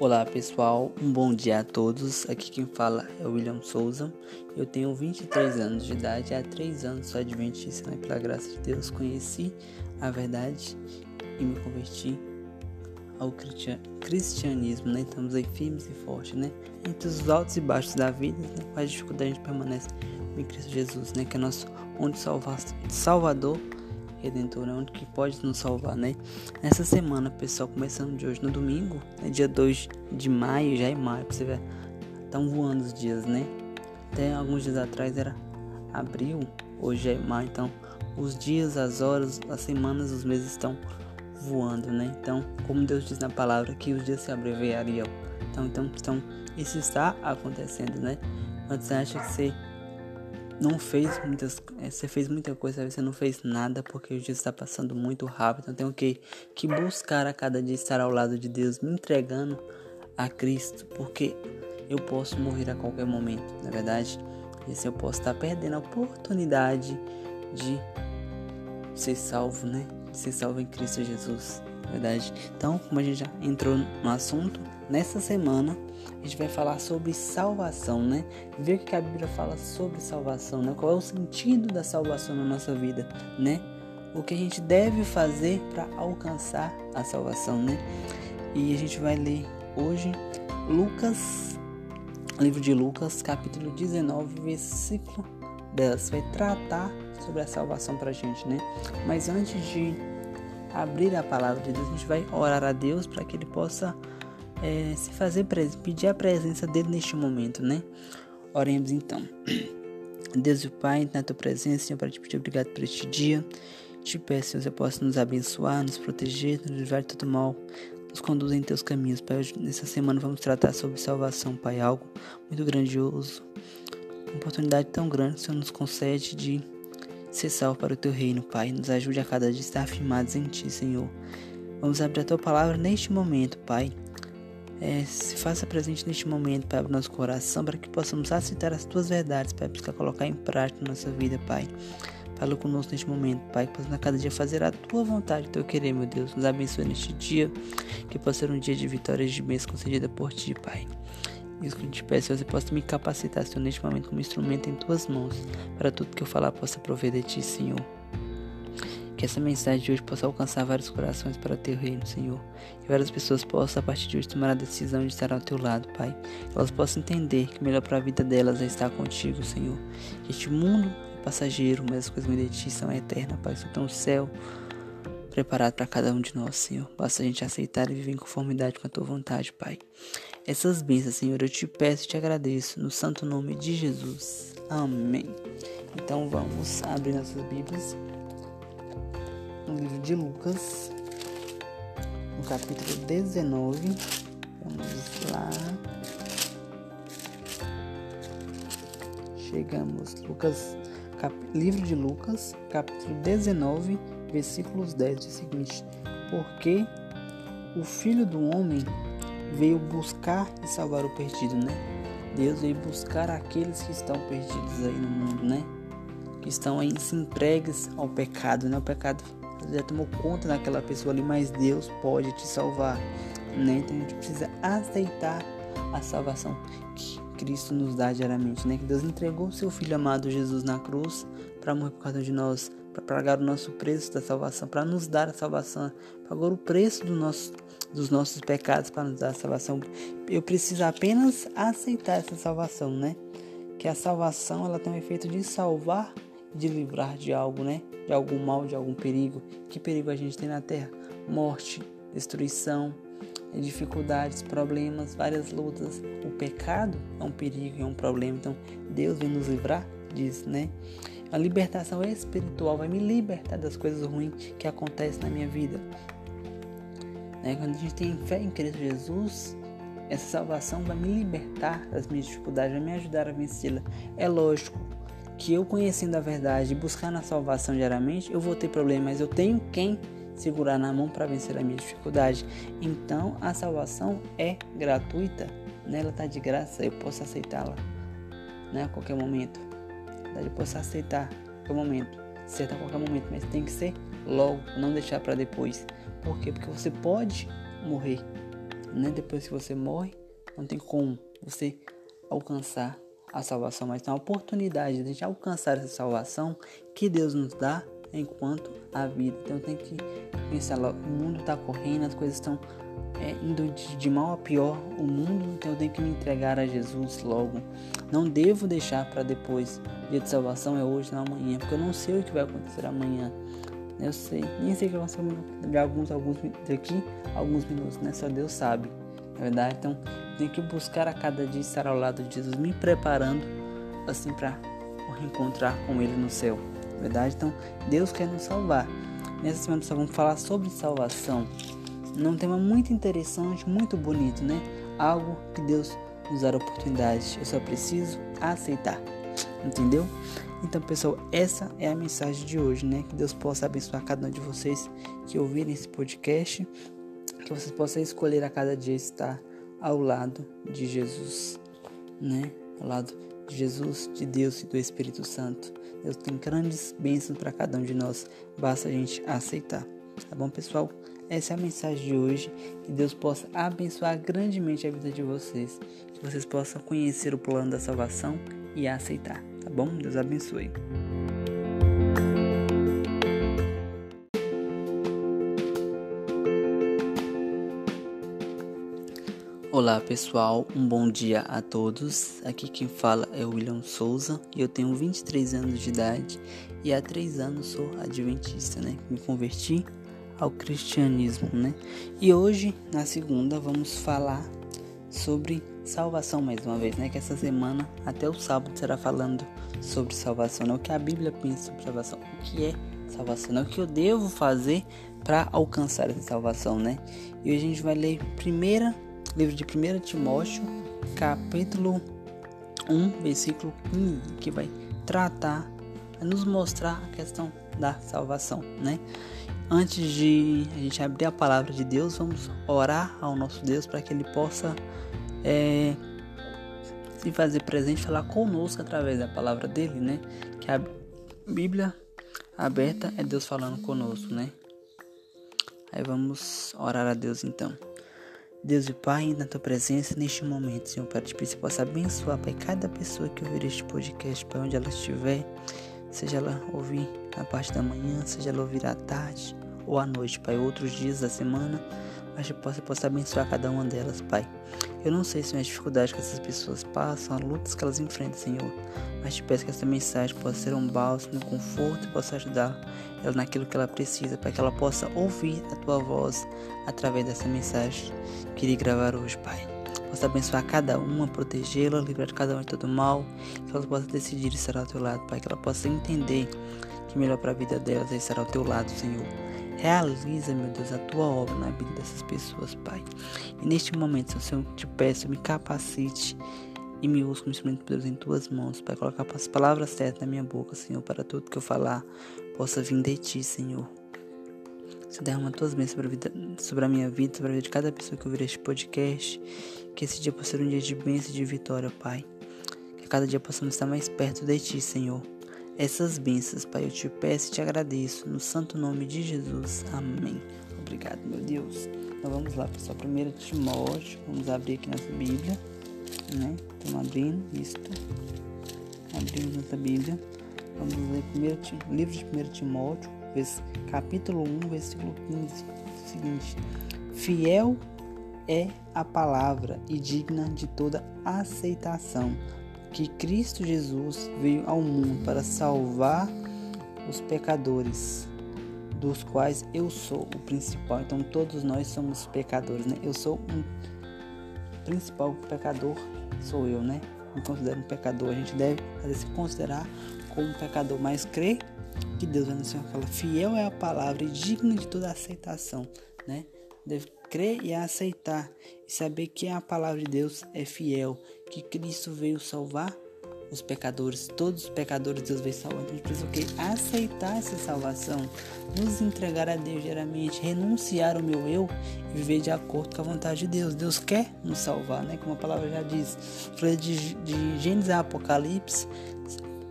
Olá pessoal, um bom dia a todos. Aqui quem fala é o William Souza. Eu tenho 23 anos de idade, há 3 anos sou adventista, né? pela graça de Deus conheci a verdade e me converti ao cristianismo, né? Estamos aí firmes e fortes, né? Entre os altos e baixos da vida, né? quais dificuldades a gente permanece em Cristo Jesus, né? Que é nosso onde Salvador Redentor, né? Onde que pode nos salvar, né? Nessa semana, pessoal, começando de hoje no domingo, né? dia 2 de maio, já é maio, pra você ver, estão voando os dias, né? Até alguns dias atrás era abril, hoje é maio, então os dias, as horas, as semanas, os meses estão voando, né? Então, como Deus diz na palavra, que os dias se abreviariam. Então, então, então isso está acontecendo, né? Mas você acha que você não fez muitas é, você fez muita coisa você não fez nada porque o dia está passando muito rápido. Então tenho que que buscar a cada dia estar ao lado de Deus me entregando a Cristo porque eu posso morrer a qualquer momento na verdade. E assim eu posso estar perdendo a oportunidade de ser salvo né? De ser salvo em Cristo Jesus na verdade. Então como a gente já entrou no assunto nessa semana a gente vai falar sobre salvação, né? Ver o que a Bíblia fala sobre salvação, né? Qual é o sentido da salvação na nossa vida, né? O que a gente deve fazer para alcançar a salvação, né? E a gente vai ler hoje Lucas, livro de Lucas, capítulo 19, versículo 10. Vai tratar sobre a salvação para a gente, né? Mas antes de abrir a palavra de Deus, a gente vai orar a Deus para que Ele possa é, se fazer pedir a presença dele neste momento, né? Oremos então. Deus e Pai, na tua presença, Senhor, para te pedir obrigado por este dia. Te peço, Senhor, você possa nos abençoar, nos proteger, nos livrar de todo mal, nos conduzir em teus caminhos, Pai. Nessa semana vamos tratar sobre salvação, Pai, algo muito grandioso, uma oportunidade tão grande que Senhor nos concede de ser salvo para o teu reino, Pai. Nos ajude a cada dia a estar firmados em Ti, Senhor. Vamos abrir a tua palavra neste momento, Pai é, se faça presente neste momento, Pai, no nosso coração, para que possamos aceitar as tuas verdades, Pai, buscar colocar em prática na nossa vida, Pai. Fala conosco neste momento, Pai, que possamos a cada dia fazer a tua vontade, teu querer, meu Deus. Nos abençoe neste dia, que possa ser um dia de vitórias de bênçãos concedida por ti, Pai. Isso que eu te peço, você possa me capacitar, Senhor, neste momento como instrumento em tuas mãos, para tudo que eu falar possa prover de ti, Senhor. Que essa mensagem de hoje possa alcançar vários corações para o teu reino, Senhor. Que várias pessoas possam, a partir de hoje, tomar a decisão de estar ao teu lado, Pai. Elas possam entender que melhor para a vida delas é estar contigo, Senhor. Que este mundo é passageiro, mas as coisas de ti são eternas, Pai. Só tem um céu preparado para cada um de nós, Senhor. Basta a gente aceitar e viver em conformidade com a tua vontade, Pai. Essas bênçãos, Senhor, eu te peço e te agradeço, no santo nome de Jesus. Amém. Então vamos abrir nossas Bíblias no livro de Lucas, no capítulo 19. Vamos lá. Chegamos, Lucas, cap, livro de Lucas, capítulo 19, versículos 10, diz o seguinte: Porque o filho do homem veio buscar e salvar o perdido, né? Deus veio buscar aqueles que estão perdidos aí no mundo, né? Que estão aí se entregues ao pecado, né? O pecado já tomou conta daquela pessoa ali, mas Deus pode te salvar, né? Então a gente precisa aceitar a salvação que Cristo nos dá diariamente, né? Que Deus entregou o seu Filho amado Jesus na cruz para morrer por causa de nós, para pagar o nosso preço da salvação, para nos dar a salvação, pagou o preço do nosso, dos nossos pecados para nos dar a salvação. Eu preciso apenas aceitar essa salvação, né? Que a salvação ela tem o efeito de salvar de livrar de algo, né? De algum mal, de algum perigo. Que perigo a gente tem na Terra? Morte, destruição, dificuldades, problemas, várias lutas. O pecado é um perigo, é um problema. Então, Deus vem nos livrar disso, né? A libertação espiritual vai me libertar das coisas ruins que acontecem na minha vida. Né? Quando a gente tem fé em Cristo Jesus, essa salvação vai me libertar das minhas dificuldades, vai me ajudar a vencê-la. É lógico, que eu conhecendo a verdade e buscando a salvação diariamente, eu vou ter problemas, mas eu tenho quem segurar na mão para vencer a minha dificuldade. Então a salvação é gratuita, né? ela está de graça, eu posso aceitá-la né? a qualquer momento. Eu posso aceitar a qualquer momento, certo a qualquer momento, mas tem que ser logo, não deixar para depois. Por quê? Porque você pode morrer, né? Depois que você morre, não tem como você alcançar a salvação, mas tem a oportunidade de alcançar essa salvação que Deus nos dá enquanto a vida. Então tem que pensar o mundo está correndo, as coisas estão é, indo de, de, mal a pior, o mundo, então eu tenho que me entregar a Jesus logo. Não devo deixar para depois. O dia de salvação é hoje, não amanhã, porque eu não sei o que vai acontecer amanhã. Eu sei, nem sei o que vai acontecer de alguns, alguns daqui, alguns minutos, né? Só Deus sabe, na verdade. Então, tenho que buscar a cada dia estar ao lado de Jesus, me preparando assim para reencontrar com Ele no céu, na verdade. Então, Deus quer nos salvar. Nessa semana nós vamos falar sobre salvação. Um tema muito interessante, muito bonito, né? Algo que Deus nos a oportunidade. Eu só preciso aceitar. Entendeu? Então, pessoal, essa é a mensagem de hoje, né? Que Deus possa abençoar cada um de vocês que ouvirem esse podcast, que vocês possam escolher a cada dia estar ao lado de Jesus, né? Ao lado de Jesus, de Deus e do Espírito Santo. Deus tem grandes bênçãos para cada um de nós, basta a gente aceitar. Tá bom, pessoal? Essa é a mensagem de hoje. Que Deus possa abençoar grandemente a vida de vocês. Que vocês possam conhecer o plano da salvação e aceitar. Tá bom? Deus abençoe. Olá pessoal, um bom dia a todos. Aqui quem fala é o William Souza e eu tenho 23 anos de idade e há 3 anos sou adventista, né? Me converti ao cristianismo, né? E hoje, na segunda, vamos falar sobre salvação mais uma vez, né? Que essa semana até o sábado será falando sobre salvação, né? O que a Bíblia pensa sobre salvação, o que é salvação, né? O que eu devo fazer para alcançar essa salvação, né? E hoje a gente vai ler primeira livro de 1 Timóteo, capítulo 1, versículo 15, que vai tratar, nos mostrar a questão da salvação, né? Antes de a gente abrir a palavra de Deus, vamos orar ao nosso Deus para que Ele possa é, se fazer presente, falar conosco através da palavra dele, né? Que a Bíblia aberta é Deus falando conosco, né? Aí vamos orar a Deus então. Deus e Pai, na tua presença neste momento, Senhor, para que você possa abençoar, Pai, cada pessoa que ouvir este podcast, Pai, onde ela estiver, seja ela ouvir na parte da manhã, seja ela ouvir à tarde ou à noite, Pai, outros dias da semana, mas que você possa abençoar cada uma delas, Pai. Eu não sei se as dificuldades que essas pessoas passam, as lutas que elas enfrentam, Senhor, mas te peço que essa mensagem possa ser um bálsamo, um conforto e possa ajudar ela naquilo que ela precisa, para que ela possa ouvir a tua voz através dessa mensagem que irei gravar hoje, Pai possa abençoar cada uma, protegê-la, livrar cada uma de todo mal, que ela possa decidir estar ao teu lado, Pai, que ela possa entender que melhor para a vida delas é estar ao teu lado, Senhor. Realiza, meu Deus, a tua obra na vida dessas pessoas, Pai. E neste momento, Senhor, eu te peço, me capacite e me use como instrumento de Deus em tuas mãos, Pai. Colocar as palavras certas na minha boca, Senhor, para tudo que eu falar possa vir de ti, Senhor. Se derrama tuas bênçãos sobre a, vida, sobre a minha vida, sobre a vida de cada pessoa que ouvir este podcast. Que esse dia possa ser um dia de bênção e de vitória, Pai. Que cada dia possamos estar mais perto de Ti, Senhor. Essas bênçãos, Pai, eu te peço e te agradeço. No santo nome de Jesus. Amém. Obrigado, meu Deus. Então vamos lá, pessoal. Primeiro Timóteo. Vamos abrir aqui nossa Bíblia. Né? Estamos abrindo isto. Abrimos nossa Bíblia. Vamos ler primeiro, livro de 1 Timóteo, capítulo 1, versículo 15. O seguinte: Fiel é a palavra e digna de toda aceitação que Cristo Jesus veio ao mundo para salvar os pecadores, dos quais eu sou o principal. Então todos nós somos pecadores, né? Eu sou um principal pecador, sou eu, né? Me considero um pecador. A gente deve se considerar como um pecador, mas crer que Deus vai no Senhor fala, fiel é a palavra e digna de toda aceitação, né? Deve crer e aceitar e saber que a palavra de Deus é fiel, que Cristo veio salvar os pecadores, todos os pecadores Deus veio salvar. Então a gente precisa o quê? Aceitar essa salvação, nos entregar a Deus diariamente, renunciar ao meu eu e viver de acordo com a vontade de Deus. Deus quer nos salvar, né? Como a palavra já diz. De, de Gênesis a Apocalipse,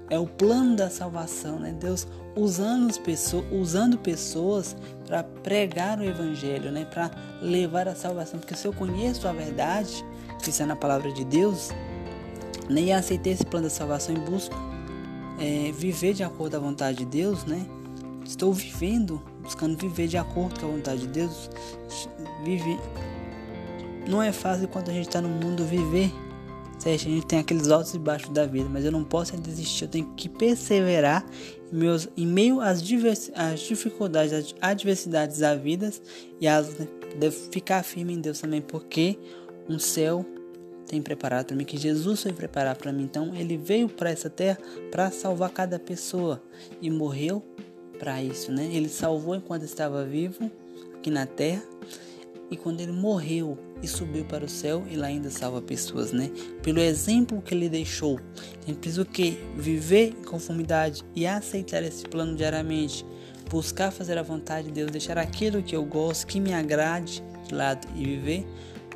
é o plano da salvação, né? Deus usando, pessoas, usando pessoas para pregar o evangelho, né? Para levar a salvação, porque se eu conheço a verdade, que está na palavra de Deus, nem né? aceitei esse plano da salvação e busco é, viver de acordo com a vontade de Deus, né? Estou vivendo, buscando viver de acordo com a vontade de Deus. Vive. Não é fácil quando a gente está no mundo viver Certo? A gente tem aqueles altos e baixos da vida, mas eu não posso desistir, eu tenho que perseverar em, meus, em meio às, divers, às dificuldades, às adversidades da vida e as, né, ficar firme em Deus também, porque um céu tem preparado para mim, que Jesus foi preparar para mim. Então, ele veio para essa terra para salvar cada pessoa e morreu para isso, né? Ele salvou enquanto estava vivo aqui na terra e quando ele morreu e subiu para o céu, ele ainda salva pessoas, né? Pelo exemplo que ele deixou. Tem preciso que viver em conformidade e aceitar esse plano diariamente, buscar fazer a vontade de Deus, deixar aquilo que eu gosto, que me agrade de lado e viver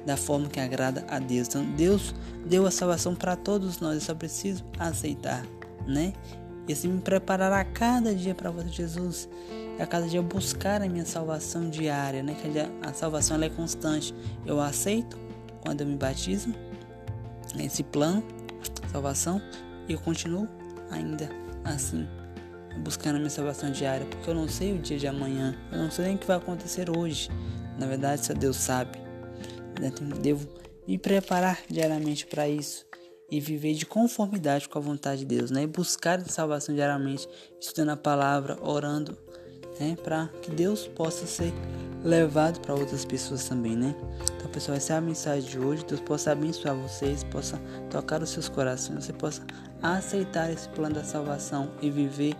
da forma que agrada a Deus. Então, Deus deu a salvação para todos nós, eu só preciso aceitar, né? E assim me preparar a cada dia para você, Jesus a cada dia buscar a minha salvação diária, né? Que a salvação ela é constante. Eu aceito quando eu me batizo, esse plano, salvação, e eu continuo ainda assim, buscando a minha salvação diária, porque eu não sei o dia de amanhã, eu não sei nem o que vai acontecer hoje. Na verdade, só Deus sabe. Devo me preparar diariamente para isso e viver de conformidade com a vontade de Deus, né? E buscar a salvação diariamente, estudando a palavra, orando né? Para que Deus possa ser levado para outras pessoas também, né? Então, pessoal, essa é a mensagem de hoje. Deus possa abençoar vocês, possa tocar os seus corações, você possa aceitar esse plano da salvação e viver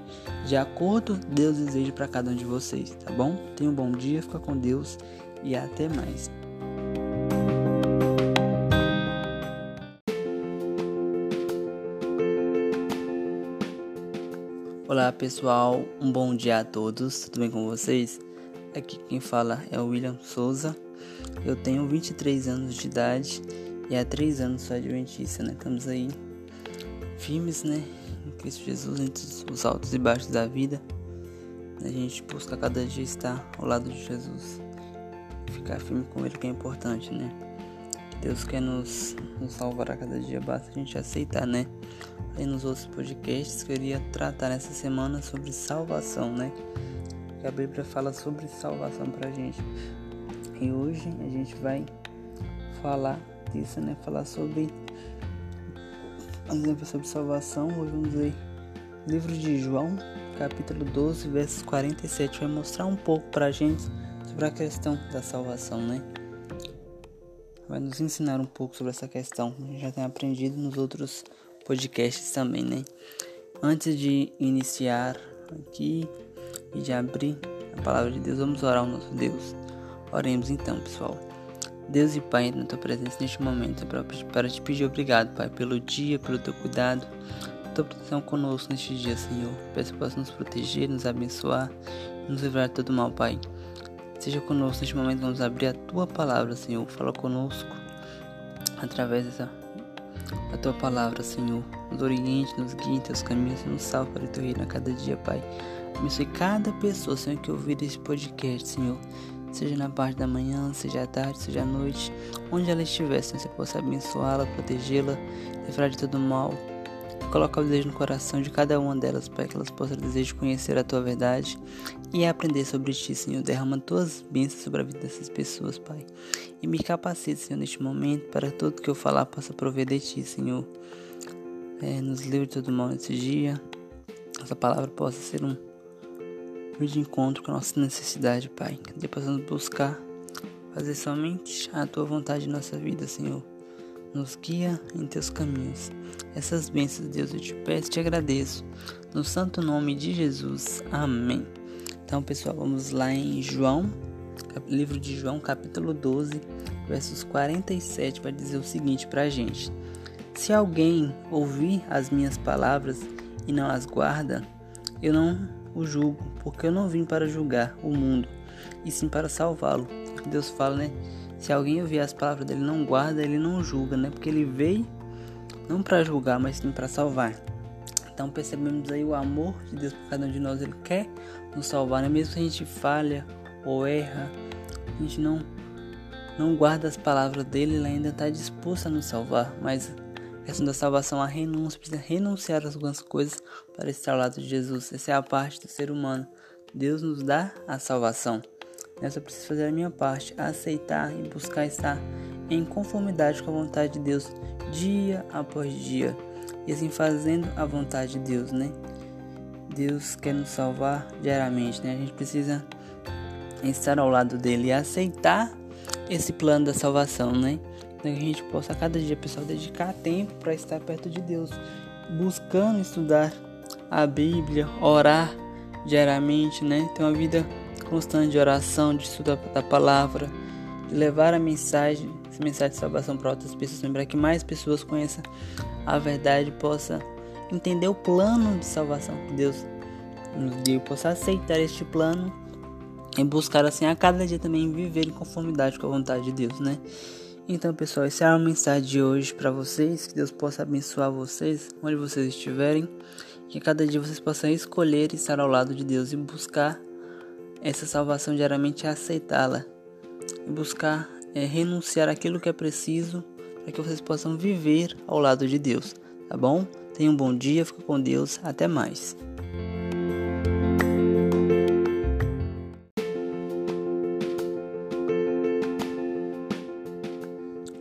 de acordo com Deus deseja para cada um de vocês, tá bom? Tenha um bom dia, fica com Deus e até mais. Olá pessoal, um bom dia a todos, tudo bem com vocês? Aqui quem fala é o William Souza, eu tenho 23 anos de idade e há 3 anos sou adventista, né? Estamos aí firmes, né? Em Cristo Jesus, entre os altos e baixos da vida. A gente busca cada dia estar ao lado de Jesus, ficar firme com Ele que é importante, né? Deus quer nos, nos salvar a cada dia, basta a gente aceitar, né? Nos outros podcasts queria tratar nessa semana sobre salvação, né? Que a Bíblia fala sobre salvação pra gente. E hoje a gente vai falar disso, né? Falar sobre exemplo sobre salvação. Hoje vamos ler livro de João, capítulo 12, versos 47. Vai mostrar um pouco pra gente sobre a questão da salvação, né? Vai nos ensinar um pouco sobre essa questão. A gente já tem aprendido nos outros podcasts também, né? Antes de iniciar aqui e de abrir a palavra de Deus, vamos orar ao nosso Deus. Oremos então, pessoal. Deus e Pai, na tua presença neste momento, para te pedir obrigado, Pai, pelo dia, pelo teu cuidado, tua proteção conosco neste dia, Senhor. Peço que possa nos proteger, nos abençoar, nos livrar de todo mal, Pai. Seja conosco neste momento, vamos abrir a tua palavra, Senhor. Fala conosco através dessa a tua palavra, Senhor. Nos oriente, nos guie em teus caminhos, nos salve para o teu reino a cada dia, Pai. Abençoe cada pessoa, Senhor, que ouvir esse podcast, Senhor. Seja na parte da manhã, seja à tarde, seja à noite, onde ela estiver, Senhor, você possa abençoá-la, protegê-la, livrar de todo mal. Coloca o desejo no coração de cada uma delas, Pai, que elas possam desejar conhecer a tua verdade e aprender sobre ti, Senhor. Derrama tuas bênçãos sobre a vida dessas pessoas, Pai. E me capacite, Senhor, neste momento, para tudo que eu falar possa prover de ti, Senhor. É, nos livre de todo mal nesse dia. Essa palavra possa ser um de encontro com a nossa necessidade, Pai. Que possamos buscar fazer somente a tua vontade em nossa vida, Senhor nos guia em teus caminhos. Essas bênçãos, Deus, eu te peço e te agradeço. No santo nome de Jesus. Amém. Então, pessoal, vamos lá em João, livro de João, capítulo 12, versos 47, vai dizer o seguinte para a gente: Se alguém ouvir as minhas palavras e não as guarda, eu não o julgo, porque eu não vim para julgar o mundo, e sim para salvá-lo. Deus fala, né? Se alguém ouvir as palavras dele não guarda, ele não julga, né? Porque ele veio não para julgar, mas sim para salvar. Então percebemos aí o amor de Deus por cada um de nós. Ele quer nos salvar, né? mesmo se a gente falha ou erra, a gente não, não guarda as palavras dele, ele ainda está disposto a nos salvar. Mas a questão da salvação, a renúncia, precisa renunciar a algumas coisas para estar ao lado de Jesus. Essa é a parte do ser humano. Deus nos dá a salvação. Eu só preciso fazer a minha parte, aceitar e buscar estar em conformidade com a vontade de Deus dia após dia. E assim fazendo a vontade de Deus, né? Deus quer nos salvar diariamente, né? A gente precisa estar ao lado dele e aceitar esse plano da salvação, né? Então que a gente possa cada dia, pessoal, dedicar tempo para estar perto de Deus, buscando estudar a Bíblia, orar diariamente, né? Ter uma vida constante de oração, de estudo da palavra, de levar a mensagem, essa mensagem de salvação para outras pessoas, lembrar que mais pessoas conheçam a verdade, possa entender o plano de salvação que Deus nos deu, possa aceitar este plano e buscar assim a cada dia também viver em conformidade com a vontade de Deus, né? Então, pessoal, essa é a mensagem de hoje para vocês. Que Deus possa abençoar vocês onde vocês estiverem. Que cada dia vocês possam escolher estar ao lado de Deus e buscar essa salvação diariamente aceitá-la e buscar é, renunciar aquilo que é preciso para que vocês possam viver ao lado de Deus, tá bom? Tenha um bom dia, fica com Deus, até mais.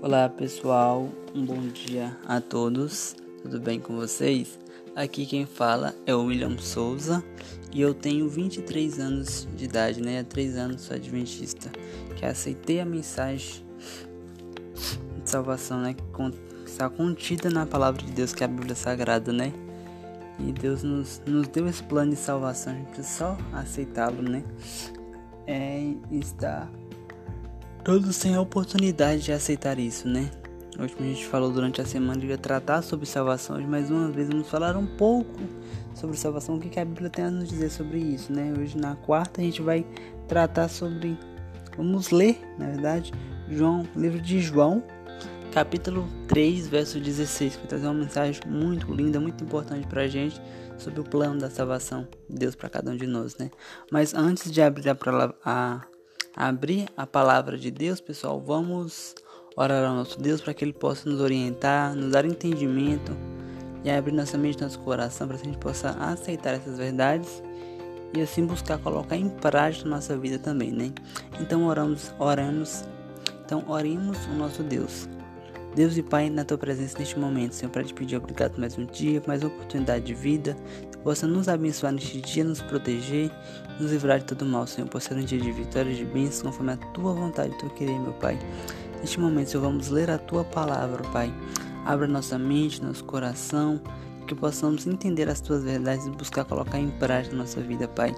Olá pessoal, um bom dia a todos, tudo bem com vocês? Aqui quem fala é o William Souza e eu tenho 23 anos de idade, né? Há 3 anos sou adventista, que aceitei a mensagem de salvação, né? Que está contida na palavra de Deus, que é a Bíblia Sagrada, né? E Deus nos, nos deu esse plano de salvação, a gente precisa só aceitá-lo, né? É, está todos têm a oportunidade de aceitar isso, né? Hoje a gente falou durante a semana de tratar sobre salvação, mais uma vez vamos falar um pouco sobre salvação, o que, a Bíblia tem a nos dizer sobre isso, né? Hoje na quarta a gente vai tratar sobre, vamos ler, na verdade, João, livro de João, capítulo 3, verso 16, que trazer uma mensagem muito linda, muito importante pra gente sobre o plano da salvação de Deus para cada um de nós, né? Mas antes de abrir a, a, a abrir a palavra de Deus, pessoal, vamos orar ao nosso Deus para que Ele possa nos orientar, nos dar entendimento e abrir nossa mente, nosso coração para que a gente possa aceitar essas verdades e assim buscar colocar em prática na nossa vida também, né? Então oramos, oramos, então oremos o nosso Deus. Deus e Pai, na tua presença neste momento, Senhor, para te pedir obrigado mais um dia, mais uma oportunidade de vida, possa nos abençoar neste dia, nos proteger, nos livrar de todo mal, Senhor, por ser um dia de vitória, de bênção, conforme a tua vontade, tu querer, meu Pai. Neste momento, Senhor, vamos ler a tua palavra, Pai. Abra nossa mente, nosso coração, que possamos entender as tuas verdades e buscar colocar em prática nossa vida, Pai.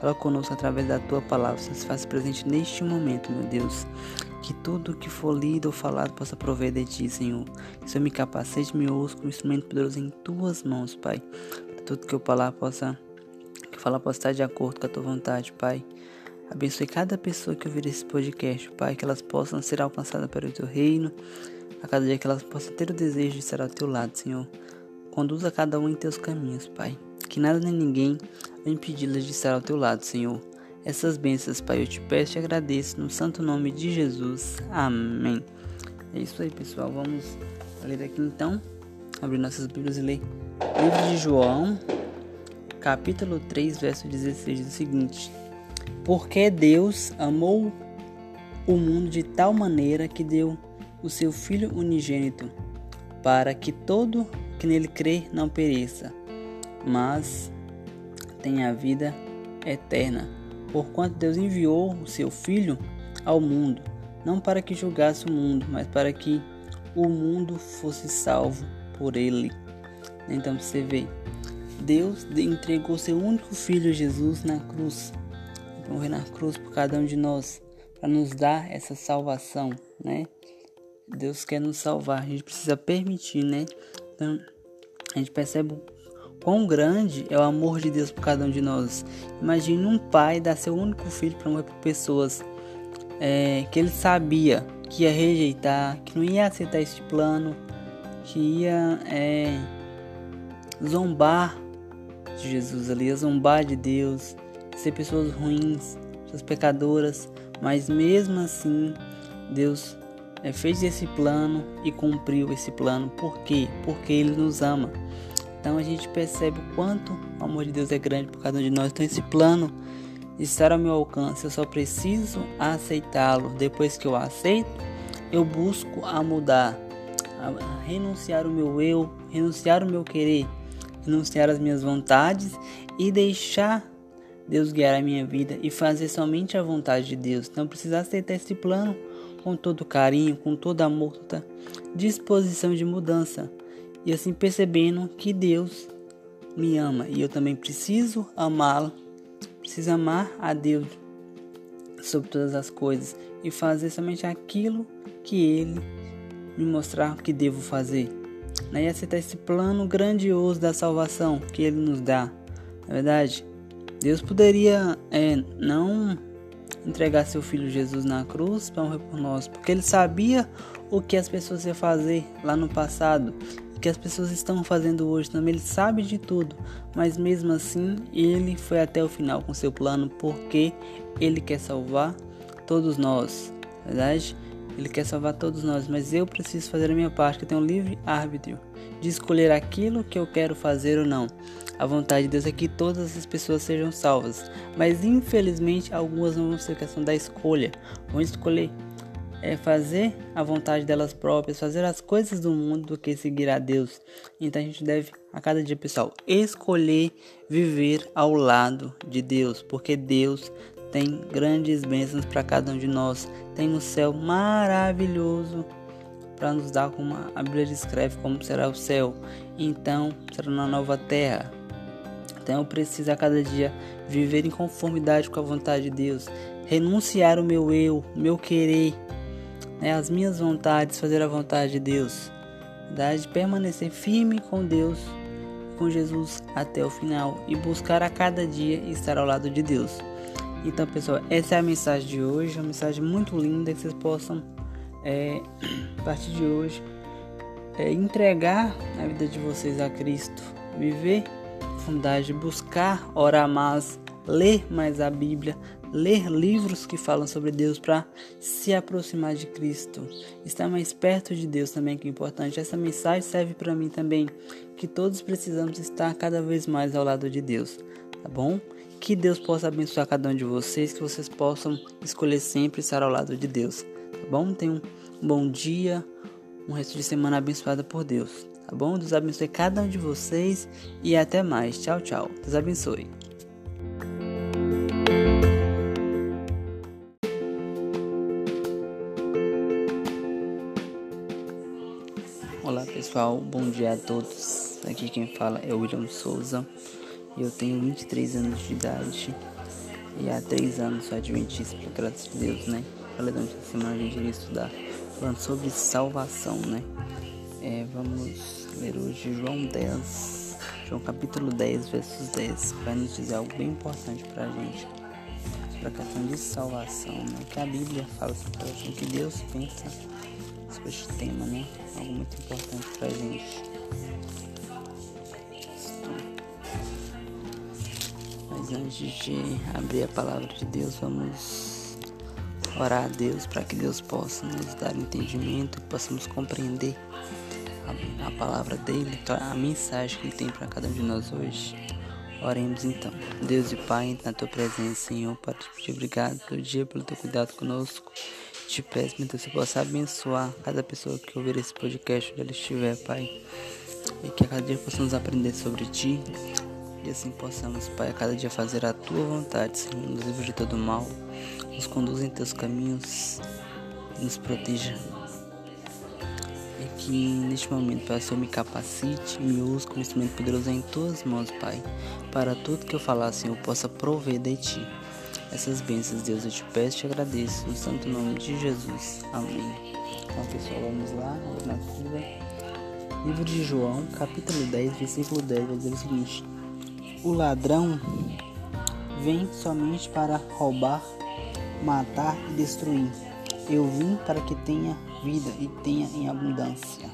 Fala conosco através da tua palavra, se faz presente neste momento, meu Deus. Que tudo que for lido ou falado possa prover de ti, Senhor. Que Senhor me capacete, me ouça como instrumento poderoso em tuas mãos, Pai. Tudo que eu falar possa, que falar possa estar de acordo com a tua vontade, Pai. Abençoe cada pessoa que ouvir esse podcast, Pai, que elas possam ser alcançadas pelo Teu reino, a cada dia que elas possam ter o desejo de estar ao Teu lado, Senhor. Conduza cada um em Teus caminhos, Pai. Que nada nem ninguém vai impedi-las de estar ao Teu lado, Senhor. Essas bênçãos, Pai, eu te peço e agradeço no santo nome de Jesus. Amém. É isso aí, pessoal. Vamos ler aqui então. Abrir nossas Bíblias e ler. Livro de João, capítulo 3, verso 16, diz o seguinte. Porque Deus amou o mundo de tal maneira que deu o seu Filho unigênito, para que todo que nele crê não pereça, mas tenha a vida eterna. Porquanto Deus enviou o seu Filho ao mundo, não para que julgasse o mundo, mas para que o mundo fosse salvo por ele. Então você vê, Deus entregou seu único filho Jesus na cruz morrer na cruz por cada um de nós, para nos dar essa salvação, né? Deus quer nos salvar, a gente precisa permitir, né? Então, a gente percebe quão grande é o amor de Deus por cada um de nós. Imagine um pai dar seu único filho para morrer por pessoas é, que ele sabia que ia rejeitar, que não ia aceitar esse plano, que ia é, zombar de Jesus ali, a zombar de Deus, ser pessoas ruins, pessoas pecadoras, mas mesmo assim Deus é, fez esse plano e cumpriu esse plano. Por quê? Porque Ele nos ama. Então a gente percebe o quanto o amor de Deus é grande por cada um de nós. Então esse plano estar ao meu alcance, eu só preciso aceitá-lo. Depois que eu aceito, eu busco a mudar, a renunciar o meu eu, renunciar o meu querer, renunciar as minhas vontades e deixar Deus guiar a minha vida e fazer somente a vontade de Deus. Então preciso aceitar esse plano com todo carinho, com todo amor, toda disposição de mudança. E assim percebendo que Deus me ama e eu também preciso amá-lo, preciso amar a Deus sobre todas as coisas e fazer somente aquilo que Ele me mostrar que devo fazer. Né? E aceitar esse plano grandioso da salvação que Ele nos dá. Na é verdade, Deus poderia é, não entregar seu filho Jesus na cruz para morrer por nós, porque ele sabia o que as pessoas iam fazer lá no passado, o que as pessoas estão fazendo hoje também. Ele sabe de tudo, mas mesmo assim ele foi até o final com seu plano, porque ele quer salvar todos nós, verdade? Ele quer salvar todos nós, mas eu preciso fazer a minha parte, que eu tenho um livre árbitro de escolher aquilo que eu quero fazer ou não. A vontade de Deus é que todas as pessoas sejam salvas, mas infelizmente algumas não vão ser questão da escolha, vão escolher é fazer a vontade delas próprias, fazer as coisas do mundo do que seguir a Deus. Então a gente deve a cada dia, pessoal, escolher viver ao lado de Deus, porque Deus tem grandes bênçãos para cada um de nós. Tem um céu maravilhoso para nos dar como a Bíblia descreve como será o céu. Então será uma nova terra. Então eu preciso a cada dia viver em conformidade com a vontade de Deus, renunciar o meu eu, o meu querer, né, as minhas vontades, fazer a vontade de Deus, de permanecer firme com Deus, com Jesus até o final e buscar a cada dia estar ao lado de Deus. Então, pessoal, essa é a mensagem de hoje, uma mensagem muito linda que vocês possam, é, a partir de hoje, é, entregar a vida de vocês a Cristo, viver profundidade, buscar orar mais, ler mais a Bíblia, ler livros que falam sobre Deus para se aproximar de Cristo, estar mais perto de Deus também que é importante. Essa mensagem serve para mim também, que todos precisamos estar cada vez mais ao lado de Deus, tá bom? Que Deus possa abençoar cada um de vocês, que vocês possam escolher sempre estar ao lado de Deus, bom? Tenham um bom dia, um resto de semana abençoada por Deus tá bom? Deus abençoe cada um de vocês e até mais. Tchau, tchau. Deus abençoe. Olá pessoal, bom dia a todos. Aqui quem fala é William Souza. Eu tenho 23 anos de idade e há 3 anos sou adventista, graças a Deus, né? Falei durante a semana a gente iria estudar falando sobre salvação, né? É, vamos ler hoje João 10, João capítulo 10, versos 10, vai nos dizer algo bem importante para a gente, sobre a questão de salvação, né? que a Bíblia fala sobre salvação, que Deus pensa sobre este tema, né? algo muito importante para a gente. Mas antes de abrir a palavra de Deus, vamos orar a Deus para que Deus possa nos dar entendimento, possamos compreender a, a palavra dele, a mensagem que ele tem para cada um de nós hoje. Oremos então. Deus e Pai, na tua presença, Senhor, para te obrigado pelo dia, pelo teu cuidado conosco. Te peço, meu Deus, que você possa abençoar cada pessoa que ouvir esse podcast onde ela estiver, Pai. E que a cada dia possamos aprender sobre ti. E assim possamos, Pai, a cada dia fazer a tua vontade, Senhor, nos livre de todo mal. Nos conduza em teus caminhos. E nos proteja que neste momento, Pai, o Senhor me capacite, me use como instrumento poderoso em tuas mãos, Pai, para tudo que eu falar, Senhor, eu possa prover de ti. Essas bênçãos, Deus, eu te peço e te agradeço, no santo nome de Jesus. Amém. Então, pessoal, vamos lá, na Bíblia. Livro de João, capítulo 10, versículo 10, vai dizer o seguinte: O ladrão vem somente para roubar, matar e destruir. Eu vim para que tenha vida e tenha em abundância.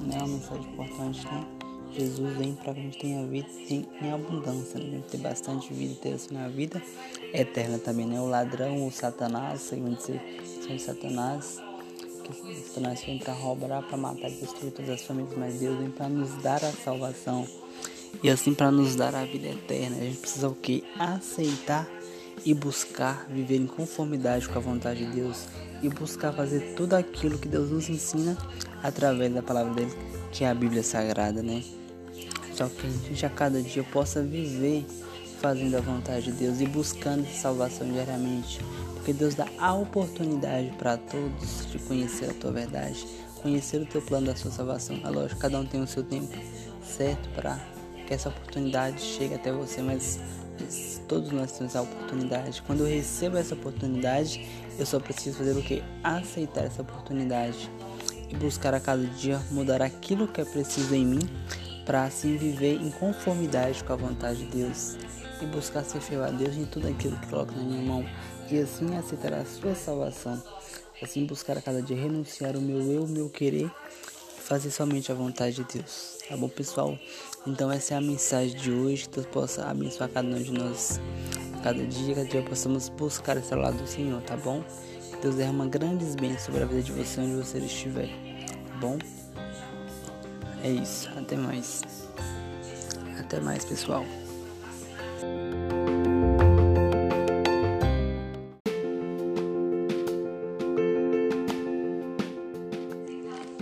Né? Uma mensagem importante, né? Jesus vem para que a gente tenha vida em, em abundância, né? ter bastante vida e ter assim a vida eterna também, né? O ladrão, o Satanás, segundo dizer, são Satanás, que Satanás vem para roubar, para matar e destruir todas as famílias, mas Deus vem para nos dar a salvação e assim para nos dar a vida eterna. A gente precisa o que? Aceitar e buscar viver em conformidade com a vontade de Deus e buscar fazer tudo aquilo que Deus nos ensina através da palavra dele, que é a Bíblia Sagrada, né? Só que a gente a cada dia possa viver fazendo a vontade de Deus e buscando salvação diariamente, porque Deus dá a oportunidade para todos de conhecer a tua verdade, conhecer o teu plano da sua salvação. É lógico, cada um tem o seu tempo certo para que essa oportunidade chegue até você, mas todos nós temos a oportunidade. Quando eu recebo essa oportunidade, eu só preciso fazer o que? Aceitar essa oportunidade e buscar a cada dia mudar aquilo que é preciso em mim para assim viver em conformidade com a vontade de Deus e buscar ser fiel a Deus em tudo aquilo que coloca na minha mão e assim aceitar a sua salvação. Assim buscar a cada dia renunciar o meu eu, o meu querer e fazer somente a vontade de Deus. Tá bom, pessoal? Então essa é a mensagem de hoje, que Deus possa abençoar cada um de nós. Cada dia, cada dia possamos buscar esse lado do Senhor, tá bom? Deus derrama grandes bênçãos sobre a vida de você onde você estiver, tá bom? É isso, até mais. Até mais, pessoal.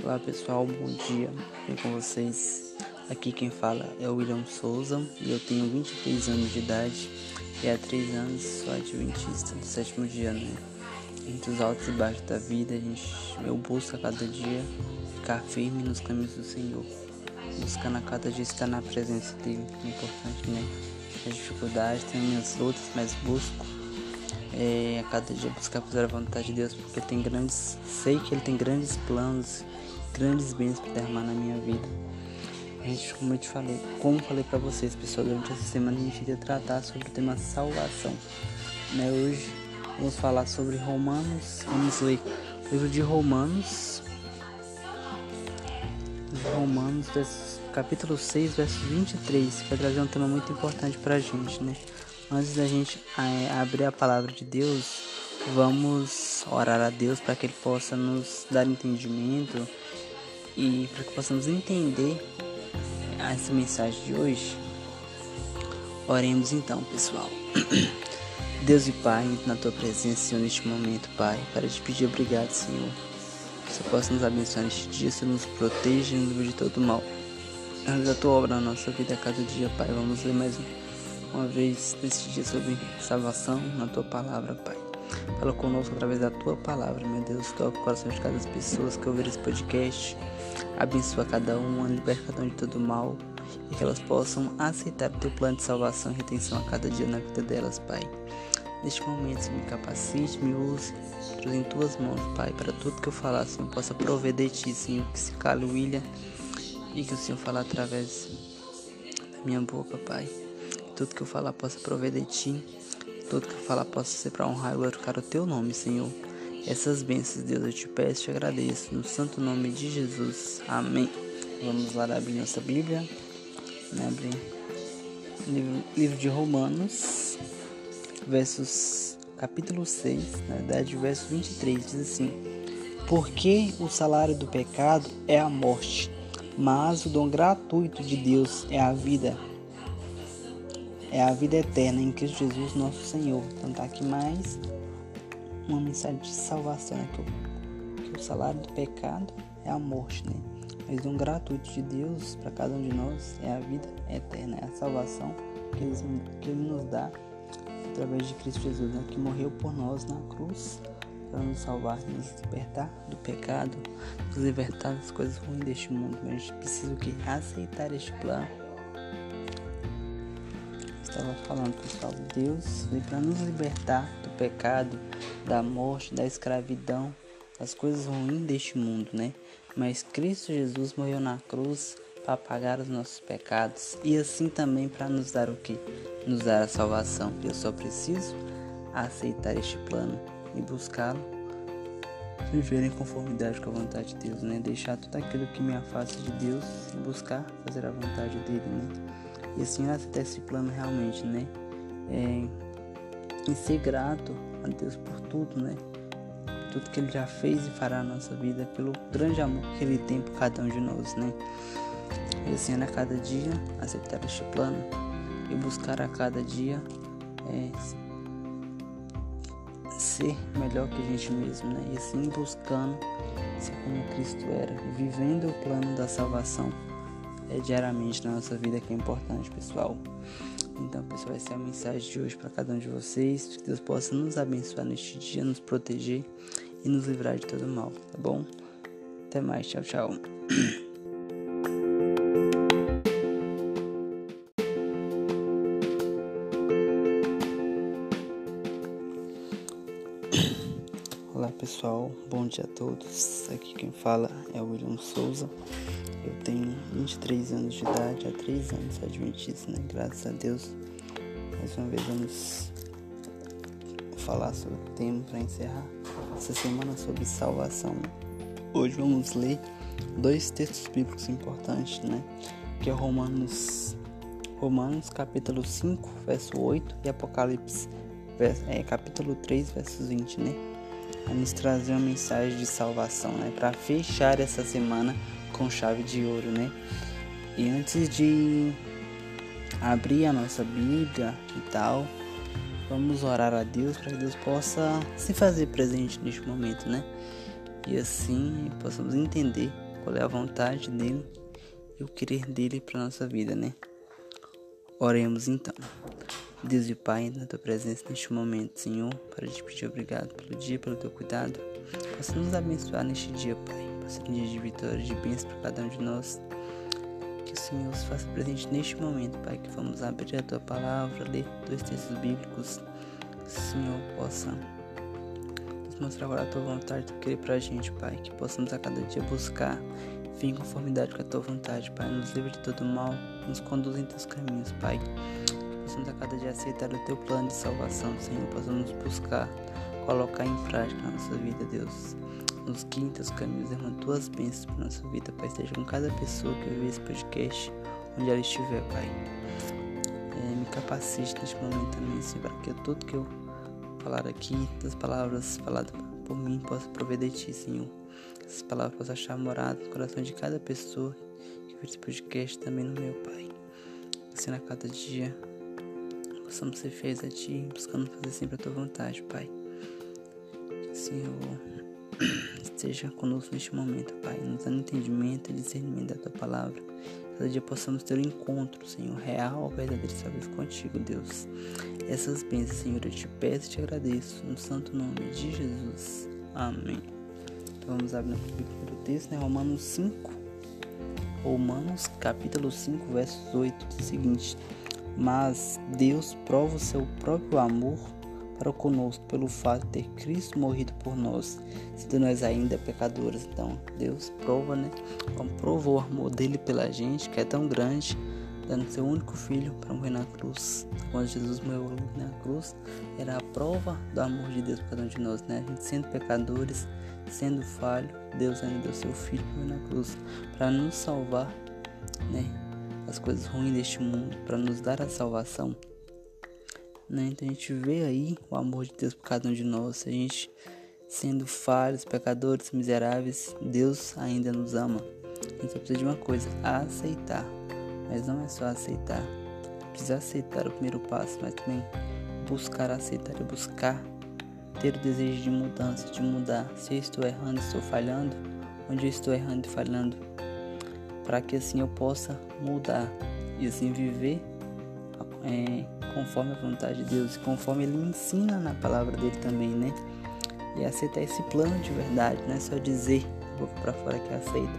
Olá pessoal, bom dia, bem com vocês. Aqui quem fala é o William Souza e eu tenho 23 anos de idade e há 3 anos sou adventista do sétimo dia, né? Entre os altos e baixos da vida, a gente, eu busco a cada dia ficar firme nos caminhos do Senhor, buscando a cada dia estar na presença dele, é importante, né? As dificuldades, tenho minhas lutas, mas busco é, a cada dia buscar fazer a vontade de Deus, porque tem grandes, sei que Ele tem grandes planos, grandes bens para derramar na minha vida. Gente, como eu te falei, como falei para vocês, pessoal, durante essa semana a gente iria tratar sobre o tema salvação. Né? Hoje vamos falar sobre Romanos, vamos ler o livro de Romanos, Romanos, capítulo 6, verso 23, que vai trazer um tema muito importante para a gente, né? Antes da gente é, abrir a palavra de Deus, vamos orar a Deus para que Ele possa nos dar entendimento e para que possamos entender essa mensagem de hoje, oremos então, pessoal. Deus e Pai, na tua presença, Senhor, neste momento, Pai, para te pedir obrigado, Senhor. Que você possa nos abençoar neste dia, Senhor, nos proteja e nos livre de todo mal. Realiza a tua obra na nossa vida a cada dia, Pai. Vamos ler mais uma vez neste dia sobre salvação na tua palavra, Pai. Fala conosco através da tua palavra, meu Deus. Toca o coração de cada pessoa que ouvir esse podcast. Abençoa cada uma, liberte cada um de todo mal e que elas possam aceitar o teu plano de salvação e retenção a cada dia na vida delas, Pai. Neste momento, me capacite, me use, em tuas mãos, Pai, para tudo que eu falar, Senhor, possa prover de ti, Senhor, que se cale William e que o Senhor falar através da minha boca, Pai. Tudo que eu falar possa prover de ti, tudo que eu falar possa ser para honrar e glorificar o teu nome, Senhor. Essas bênçãos, Deus, eu te peço e te agradeço. No santo nome de Jesus. Amém. Vamos lá abrir nossa Bíblia. Né, abrir livro, livro de Romanos, versos capítulo 6, na verdade, verso 23, diz assim: Porque o salário do pecado é a morte, mas o dom gratuito de Deus é a vida. É a vida eterna em Cristo Jesus, nosso Senhor. Então tá aqui mais uma mensagem de salvação, né? que, o, que o salário do pecado é a morte, né? Mas um gratuito de Deus para cada um de nós é a vida eterna, é a salvação que ele, que ele nos dá através de Cristo Jesus, né? que morreu por nós na cruz para nos salvar, nos libertar do pecado, nos libertar das coisas ruins deste mundo. Mas a gente precisa que? Aceitar este plano. Estava falando, pessoal, Deus veio para nos libertar pecado, da morte, da escravidão, das coisas ruins deste mundo, né? Mas Cristo Jesus morreu na cruz para pagar os nossos pecados e assim também para nos dar o que? Nos dar a salvação. Eu só preciso aceitar este plano e buscá-lo viver em conformidade com a vontade de Deus, né? Deixar tudo aquilo que me afasta de Deus e buscar fazer a vontade dele, né? E assim até esse plano realmente, né? É, em ser grato a Deus por tudo, né? Tudo que Ele já fez e fará na nossa vida, pelo grande amor que Ele tem por cada um de nós, né? E assim, a cada dia, aceitar este plano e buscar a cada dia é, ser melhor que a gente mesmo, né? E assim buscando ser como Cristo era, vivendo o plano da salvação é, diariamente na nossa vida, que é importante, pessoal. Então, pessoal, essa é a mensagem de hoje para cada um de vocês. Que Deus possa nos abençoar neste dia, nos proteger e nos livrar de todo mal, tá bom? Até mais, tchau, tchau. Olá pessoal, bom dia a todos. Aqui quem fala é o William Souza. Eu tenho 23 anos de idade, há 3 anos adventista, né? Graças a Deus. Mais uma vez vamos falar sobre o tema para encerrar essa semana sobre salvação. Hoje vamos ler dois textos bíblicos importantes, né? Que é Romanos Romanos capítulo 5, verso 8 e Apocalipse é, capítulo 3, verso 20, né? A nos trazer uma mensagem de salvação, né? Para fechar essa semana com chave de ouro, né? E antes de abrir a nossa Bíblia e tal, vamos orar a Deus para que Deus possa se fazer presente neste momento, né? E assim possamos entender qual é a vontade dele e o querer dele para nossa vida, né? Oremos então. Deus e Pai, na tua presença neste momento, Senhor, para te pedir obrigado pelo dia, pelo teu cuidado. Possa nos abençoar neste dia, Pai dia de vitória, de bênção para cada um de nós. Que o Senhor se faça presente neste momento, Pai, que vamos abrir a Tua palavra, ler dois textos bíblicos. Que o Senhor possa nos mostrar agora a Tua vontade, Tu querer para a gente, Pai. Que possamos a cada dia buscar vir em conformidade com a Tua vontade, Pai. Nos livre de todo mal, nos conduz em Teus caminhos, Pai. Que possamos a cada dia aceitar o Teu plano de salvação, Senhor. Possamos buscar, colocar em prática na nossa vida, Deus nos quintas caminhos, derrama tuas bênçãos para nossa vida, Pai. Esteja com cada pessoa que ouve esse podcast, onde ela estiver, Pai. É, me capacite neste momento também, Senhor, para que tudo que eu falar aqui, das palavras faladas por mim, possa prover de Ti, Senhor. Essas palavras possam achar morada no coração de cada pessoa que ouve esse podcast também no meu, Pai. Assim, a cada dia, possamos ser feios a Ti, buscando fazer sempre a Tua vontade, Pai. Senhor Esteja conosco neste momento, Pai, nos dando entendimento e discernimento da Tua palavra. Cada dia possamos ter um encontro, Senhor, real, verdadeiro e sábio contigo, Deus. Essas bênçãos, Senhor, eu te peço e te agradeço, no santo nome de Jesus. Amém. Então vamos abrir o primeiro texto, né? Romanos 5. Romanos capítulo 5, versos 8, diz o seguinte: Mas Deus prova o seu próprio amor para conosco pelo fato de ter Cristo morrido por nós, sendo nós ainda pecadores. Então, Deus prova, né? Provou o amor dele pela gente, que é tão grande, dando seu único filho para morrer na cruz. Quando Jesus morreu na cruz, era a prova do amor de Deus para cada um de nós, né? A gente sendo pecadores, sendo falho, Deus ainda deu seu filho na cruz, para nos salvar, né? As coisas ruins deste mundo, para nos dar a salvação. Né? Então a gente vê aí o amor de Deus por cada um de nós. A gente sendo falhos, pecadores, miseráveis, Deus ainda nos ama. A gente só precisa de uma coisa, aceitar. Mas não é só aceitar. Precisa aceitar o primeiro passo, mas também buscar aceitar e buscar ter o desejo de mudança, de mudar. Se eu estou errando, estou falhando, onde eu estou errando e falhando, para que assim eu possa mudar e assim viver é, conforme a vontade de Deus, conforme Ele ensina na palavra dele também, né? E aceitar esse plano de verdade, não é só dizer boca para fora que aceita,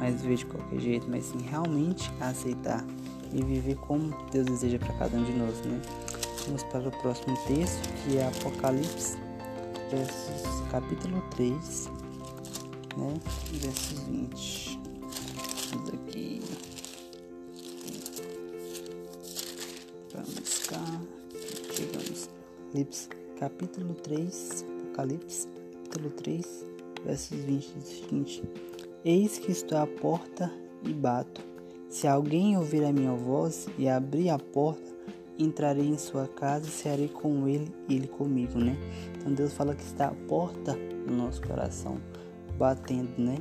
mas viver de qualquer jeito, mas sim realmente aceitar e viver como Deus deseja para cada um de nós, né? Vamos para o próximo texto, que é Apocalipse, versos, capítulo 3, né? Versos 20. Vamos aqui. Apocalipse, capítulo 3. Apocalipse, capítulo 3, versos 20 diz o seguinte: Eis que estou à porta e bato. Se alguém ouvir a minha voz e abrir a porta, entrarei em sua casa e cearei com ele e ele comigo, né? Então Deus fala que está à porta do nosso coração, batendo, né?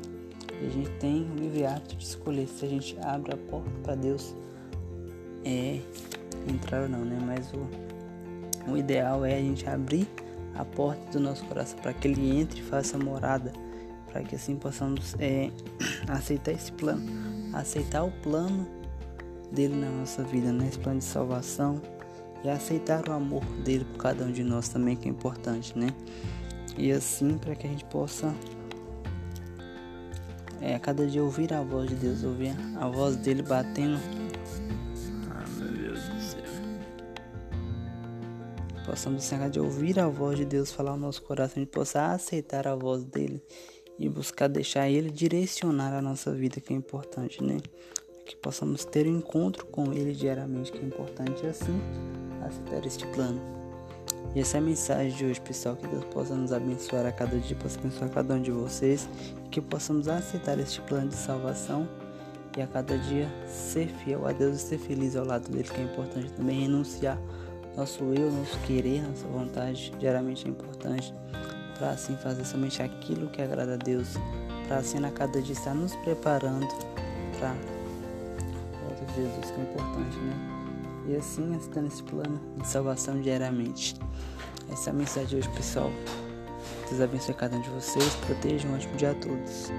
E a gente tem o livre ato de escolher se a gente abre a porta para Deus é, ou não, né? Mas o, o ideal é a gente abrir a porta do nosso coração para que Ele entre e faça morada, para que assim possamos é, aceitar esse plano, aceitar o plano dele na nossa vida, né? Esse plano de salvação e aceitar o amor dele por cada um de nós também que é importante, né? E assim para que a gente possa é, a cada dia ouvir a voz de Deus, ouvir a voz dele batendo. Possamos cada dia ouvir a voz de Deus falar no nosso coração, gente possa aceitar a voz dele e buscar deixar ele direcionar a nossa vida, que é importante, né? Que possamos ter um encontro com ele diariamente, que é importante, e assim aceitar este plano. E essa é a mensagem de hoje, pessoal. Que Deus possa nos abençoar a cada dia, possa abençoar cada um de vocês. E que possamos aceitar este plano de salvação e a cada dia ser fiel a Deus e ser feliz ao lado dele, que é importante também renunciar nosso eu, nosso querer, nossa vontade, diariamente é importante, para assim fazer somente aquilo que agrada a Deus, para assim a cada dia estar nos preparando para a volta de Jesus, que é importante, né? e assim estando esse plano de salvação diariamente. Essa é a mensagem de hoje, pessoal. Deus abençoe cada um de vocês. Protejam um ótimo dia a todos.